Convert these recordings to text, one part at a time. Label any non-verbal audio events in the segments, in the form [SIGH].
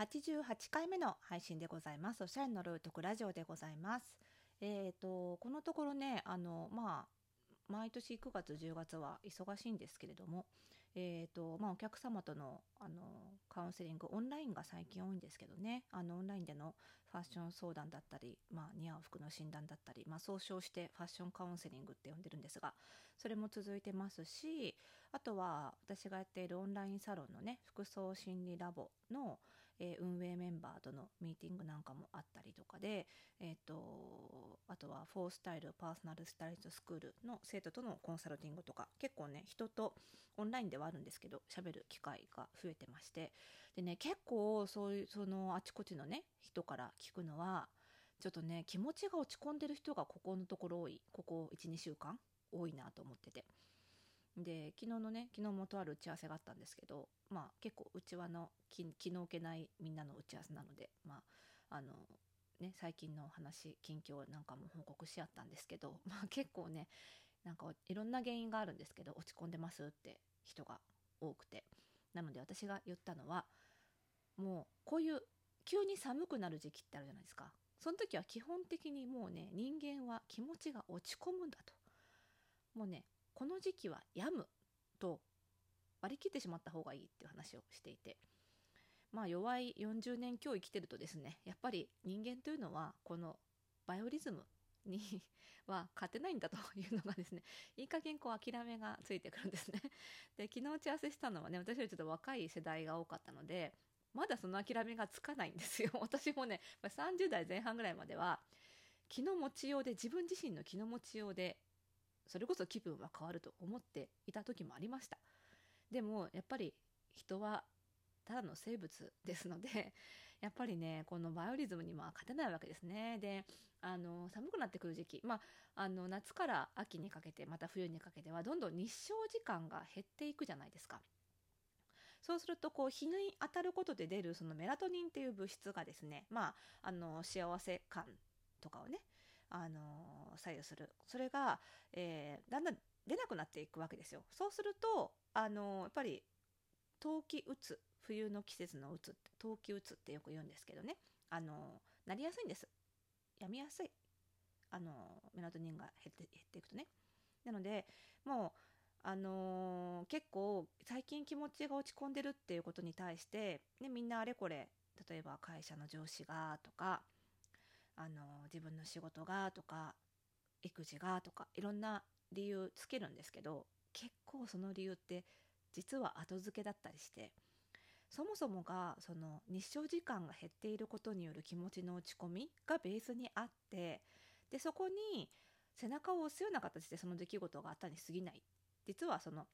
88回目の配信でございます。おしゃれのルートクラジオでございます。えっ、と、このところね、あの、まあ、毎年9月10月は忙しいんですけれども、えーとまあ、お客様とのあのカウンセリングオンラインが最近多いんですけどねあのオンラインでのファッション相談だったり、まあ、似合う服の診断だったり、まあ、総称してファッションカウンセリングって呼んでるんですがそれも続いてますしあとは私がやっているオンラインサロンのね服装心理ラボの、えー、運営メンバーとのミーティングなんかもあったりとかで、えーと、あとはフォースタイルパーソナルスタイリストスクールの生徒とのコンサルティングとか結構ね人とオンラインではあるんですけど喋る機会が増えてまして。でね結構そういうそのあちこちのね人から聞くのはちょっとね気持ちが落ち込んでる人がここのところ多いここ12週間多いなと思ってて。で昨日のね昨日もとある打ち合わせがあったんですけどまあ結構うちわの気の置けないみんなの打ち合わせなのでまああのね最近の話近況なんかも報告し合ったんですけど [LAUGHS] まあ結構ねなんかいろんな原因があるんですけど落ち込んでますって人が多くて。なので私が言ったのはもうこういう急に寒くなる時期ってあるじゃないですか。その時は基本的にもうね人間は気持ちが落ち込むんだと。もうねこの時期は病むと割り切ってしまった方がいいっていう話をしていてまあ弱い40年今日生きてるとですねやっぱり人間というのはこのバイオリズムには勝てないんだというのがですねいい加減こう諦めがついてくるんですね。で昨日打ち合わせしたのはね私よりちょっと若い世代が多かったのでまだその諦めがつかないんですよ。[LAUGHS] 私もね30代前半ぐらいまでは気の持ちようで自分自身の気の持ちようでそれこそ気分は変わると思っていた時もありました。でもやっぱり人はただの生物ですので [LAUGHS] やっぱりねこのバイオリズムには勝てないわけですねであの寒くなってくる時期、まあ、あの夏から秋にかけてまた冬にかけてはどんどん日照時間が減っていくじゃないですか。そうするとこう日に当たることで出るそのメラトニンっていう物質がですね、まあ、あの幸せ感とかをねあの左右する。それが、えー、だんだん出なくなっていくわけですよ。そうするとあのやっぱり冬季うつ冬の季節のうつ冬季うつってよく言うんですけどね。あのなりやすいんです。やみやすい。あのメラトニンが減って減っていくとね。なのでもうあのー、結構最近気持ちが落ち込んでるっていうことに対して、ね、みんなあれこれ例えば会社の上司がとか、あの、自分の仕事がとか育児がとかいろんな理由つけるんですけど結構その理由って実は後付けだったりしてそもそもがその日照時間が減っていることによる気持ちの落ち込みがベースにあってでそこに背中を押すような形でその出来事があったに過ぎない実はその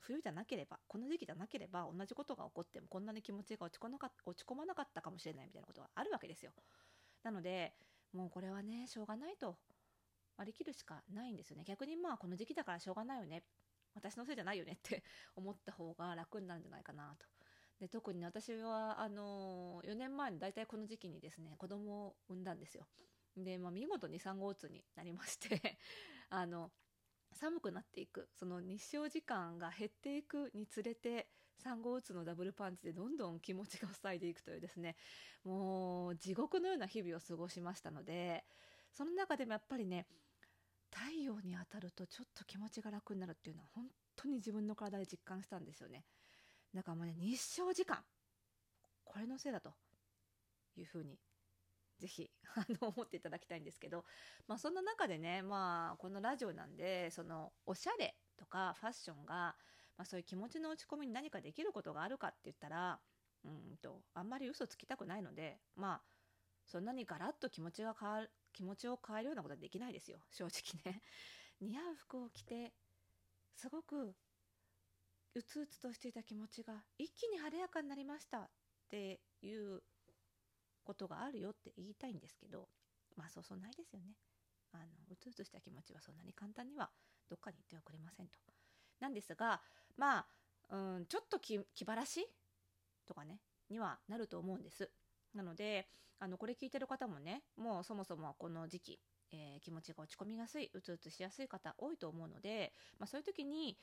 冬じゃなければこの時期じゃなければ同じことが起こってもこんなに気持ちが落ち込なか落ち込まなかったかもしれないみたいなことがあるわけですよ。なのでもうこれはねしょうがないと割り切るしかないんですよね逆にまあこの時期だからしょうがないよね私のせいじゃないよねって [LAUGHS] 思った方が楽になるんじゃないかなと。で特に、私はあの4年前に大体この時期にですね子供を産んだんですよ。で、まあ、見事に産後うつになりまして [LAUGHS] あの寒くなっていくその日照時間が減っていくにつれて産後うつのダブルパンチでどんどん気持ちが塞いでいくというですねもう地獄のような日々を過ごしましたのでその中でもやっぱりね太陽に当たるとちょっと気持ちが楽になるっていうのは本当に自分の体で実感したんですよね。だからもうね日照時間これのせいだというふうにぜひ [LAUGHS] あの思っていただきたいんですけど、まあ、そんな中でね、まあ、このラジオなんでそのおしゃれとかファッションが、まあ、そういう気持ちの落ち込みに何かできることがあるかって言ったらうんとあんまり嘘つきたくないのでまあそんなにガラッと気持ちが変わる気持ちを変えるようなことはできないですよ。[LAUGHS] 正直ね。似合う服を着てすごくうつうつとしていた気持ちが一気に晴れやかになりましたっていうことがあるよって言いたいんですけどまあそうそうないですよね。あのうつうつした気持ちはそんなに簡単にはどっかに行ってはくれませんと。なんですがまあうんちょっと気晴らしとかねにはなると思うんです。なのであのこれ聞いてる方もねもうそもそもこの時期、えー、気持ちが落ち込みやすいうつうつしやすい方多いと思うので、まあ、そういう時に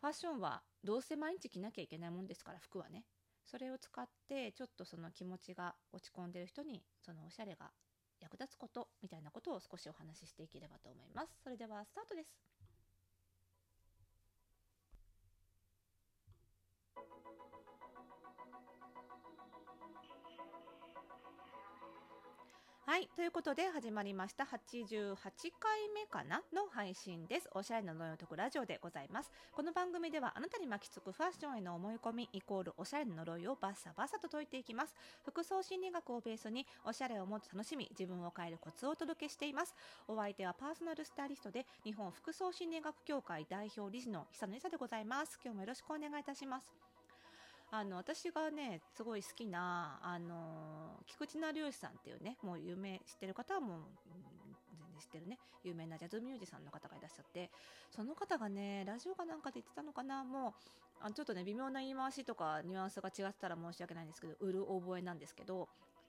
ファッションはどうせ毎日着なきゃいけないもんですから服はね。それを使ってちょっとその気持ちが落ち込んでる人にそのおしゃれが役立つことみたいなことを少しお話ししていければと思います。それではスタートです。はい。ということで始まりました88回目かなの配信です。おしゃれな呪いを解くラジオでございます。この番組ではあなたに巻きつくファッションへの思い込みイコールおしゃれな呪いをバッサバッサと解いていきます。服装心理学をベースにおしゃれをもっと楽しみ、自分を変えるコツをお届けしています。お相手はパーソナルスタイリストで日本服装心理学協会代表理事の久野里沙でございます。今日もよろしくお願いいたします。あの私がねすごい好きなあの菊池成吉さんっていうねもう有名知ってる方はもう、全然知ってるね有名なジャズミュージシャンの方がいらっしゃってその方がねラジオかなんかで言ってたのかなもうあちょっとね微妙な言い回しとかニュアンスが違ってたら申し訳ないんですけど売る覚えなんですけど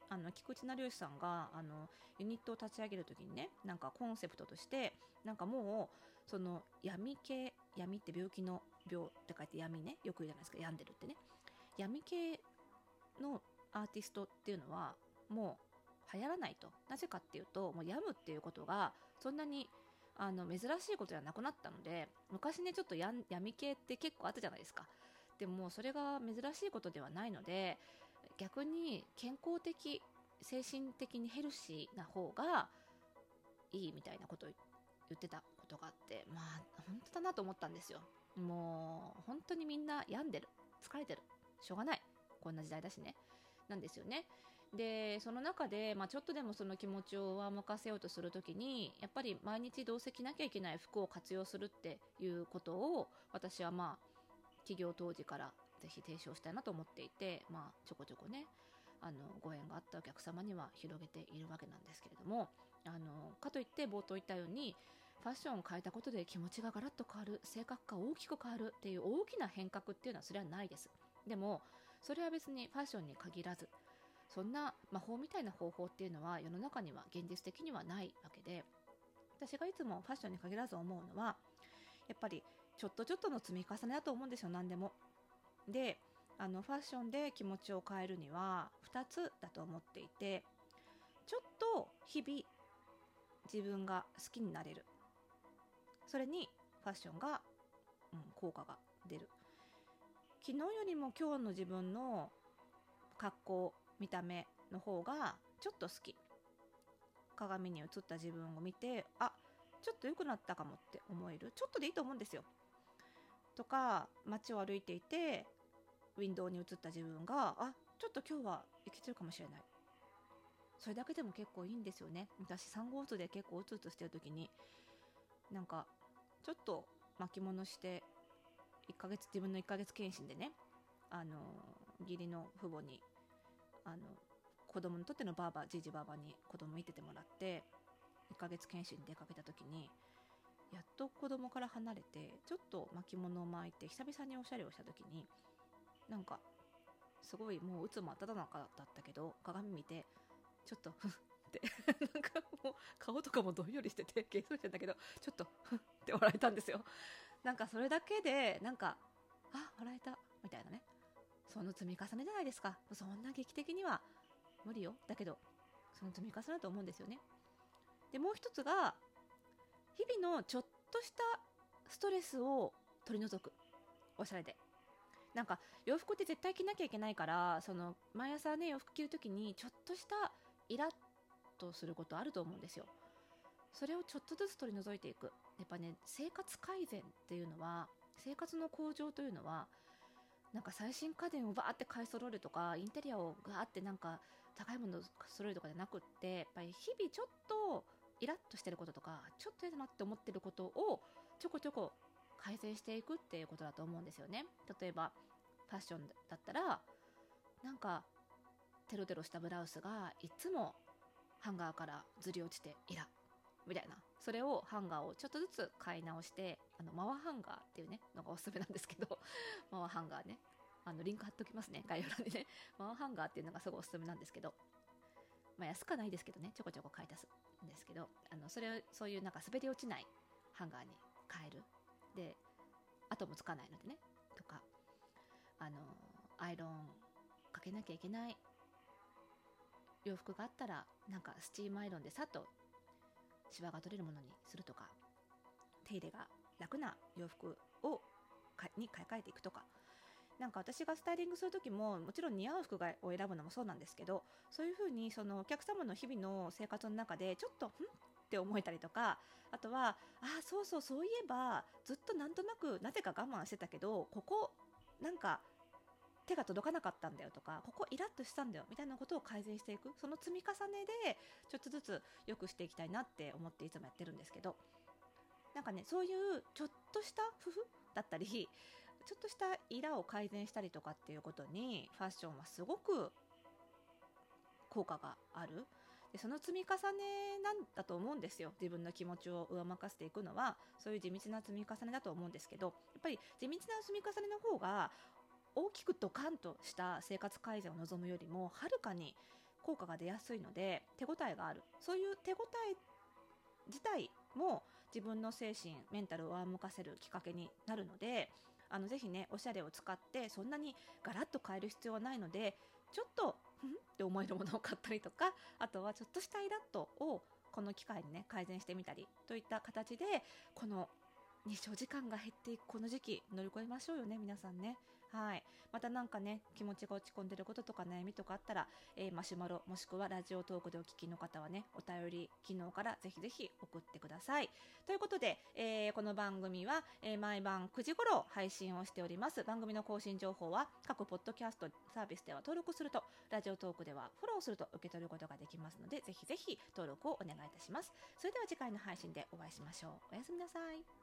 あの菊池成吉さんがあのユニットを立ち上げる時にねなんかコンセプトとしてなんかもうその闇系闇って病気の病って書いて闇ねよく言うじゃないですか病んでるってね。闇系のアーティストっていうのはもう流行らないと。なぜかっていうともう病むっていうことがそんなにあの珍しいことじゃなくなったので昔ねちょっとや闇系って結構あったじゃないですか。でもそれが珍しいことではないので逆に健康的精神的にヘルシーな方がいいみたいなことを言ってたことがあってまあ本当だなと思ったんですよ。もう本当にみんな病んでる。疲れてる。しょうがない。こんな時代だしね。なんですよね。でその中で、まあ、ちょっとでもその気持ちを上向かせようとする時にやっぱり毎日どうせ着なきゃいけない服を活用するっていうことを私はまあ起業当時からぜひ提唱したいなと思っていて、まあ、ちょこちょこねあのご縁があったお客様には広げているわけなんですけれどもあのかといって冒頭言ったようにファッションを変えたことで気持ちがガラッと変わる性格が大きく変わるっていう大きな変革っていうのはそれはないです。でもそれは別にファッションに限らずそんな魔法みたいな方法っていうのは世の中には現実的にはないわけで私がいつもファッションに限らず思うのはやっぱりちょっとちょっとの積み重ねだと思うんですよ何でも。であのファッションで気持ちを変えるには2つだと思っていてちょっと日々自分が好きになれるそれにファッションが、うん、効果が出る昨日よりも今日の自分の格好見た目の方がちょっと好き。鏡に映った自分を見てあちょっと良くなったかもって思える。ちょっとでいいと思うんですよ。とか街を歩いていてウィンドウに映った自分があちょっと今日はいけてるかもしれない。それだけでも結構いいんですよね。私3号図で結構うつうつしてる時になんかちょっと巻物して1ヶ月自分の1ヶ月検診でねあの義理の父母にあの子供にとってのばあばじいじばあばに子供見ててもらって1ヶ月検診に出かけた時にやっと子供から離れてちょっと巻物を巻いて久々におしゃれをした時になんかすごいもううつもっただ中だったけど鏡見てちょっとふって [LAUGHS] なんかもう顔とかもどんよりしててゲソしてんだけどちょっとふって笑えたんですよ。なんかそれだけでなんかあ笑えたみたいなね。その積み重ねじゃないですか。そんな劇的には無理よ。だけどその積み重ねだと思うんですよね。でもう一つが日々のちょっとしたストレスを取り除く。おしゃれで。なんか洋服って絶対着なきゃいけないからその毎朝ね洋服着る時にちょっとしたイラッとすることあると思うんですよ。それをちょっとずつ取り除いていく。やっぱね生活改善っていうのは生活の向上というのはなんか最新家電をバーって買い揃えるとかインテリアをガーってなんか高いものを揃えるとかじゃなくってやっぱり日々ちょっとイラッとしてることとかちょっと嫌だなって思ってることをちょこちょこ改善していくっていうことだと思うんですよね。例えばファッションだったらなんかテロテロしたブラウスがいつもハンガーからずり落ちてイラみたいな。それをハンガーをちょっとずつ買い直してあのマワハンガーっていうねのがおすすめなんですけど [LAUGHS] マワハンガーね。あのリンク貼っときますね概要欄にね。[LAUGHS] マワハンガーっていうのがすごいおすすめなんですけどまあ安くはないですけどねちょこちょこ買い足すんですけどあのそれをそういうなんか滑り落ちないハンガーに変える。で後もつかないのでねとかあのアイロンかけなきゃいけない洋服があったらなんかスチームアイロンでさっとシワが取れるものにするとか手入れが楽な洋服をに買い替えていくとか。なんか私がスタイリングする時ももちろん似合う服がを選ぶのもそうなんですけどそういうふうにそのお客様の日々の生活の中でちょっとんって思えたりとかあとはあそうそうそういえばずっとなんとなくなぜか我慢してたけどここなんか手が届かなかったんだよとかここイラッとしたんだよみたいなことを改善していく。その積み重ねでちょっとずつ良くしていきたいなって思っていつもやってるんですけど。なんかねそういうちょっとした工夫だったりちょっとしたイラを改善したりとかっていうことにファッションはすごく効果がある。でその積み重ねなんだと思うんですよ。自分の気持ちを上任せていくのはそういう地道な積み重ねだと思うんですけどやっぱり地道な積み重ねの方が大きくドカンとした生活改善を望むよりもはるかに効果が出やすいので手応えがある。そういう手応え自体も自分の精神メンタルを上向かせるきっかけになるのであのぜひねおしゃれを使ってそんなにガラッと変える必要はないのでちょっとふん？って思えるものを買ったりとかあとはちょっとしたイラッとをこの機会にね改善してみたりといった形でこの日照時間が減っていくこの時期乗り越えましょうよね皆さんね。はい。またなんかね、気持ちが落ち込んでることとか悩みとかあったら、えー、マシュマロもしくはラジオトークでお聞きの方はね、お便り機能からぜひぜひ送ってください。ということで、えー、この番組は、えー、毎晩9時頃配信をしております。番組の更新情報は各ポッドキャストサービスでは登録すると、ラジオトークではフォローすると受け取ることができますので、ぜひぜひ登録をお願いいたします。それでは次回の配信でお会いしましょう。おやすみなさい。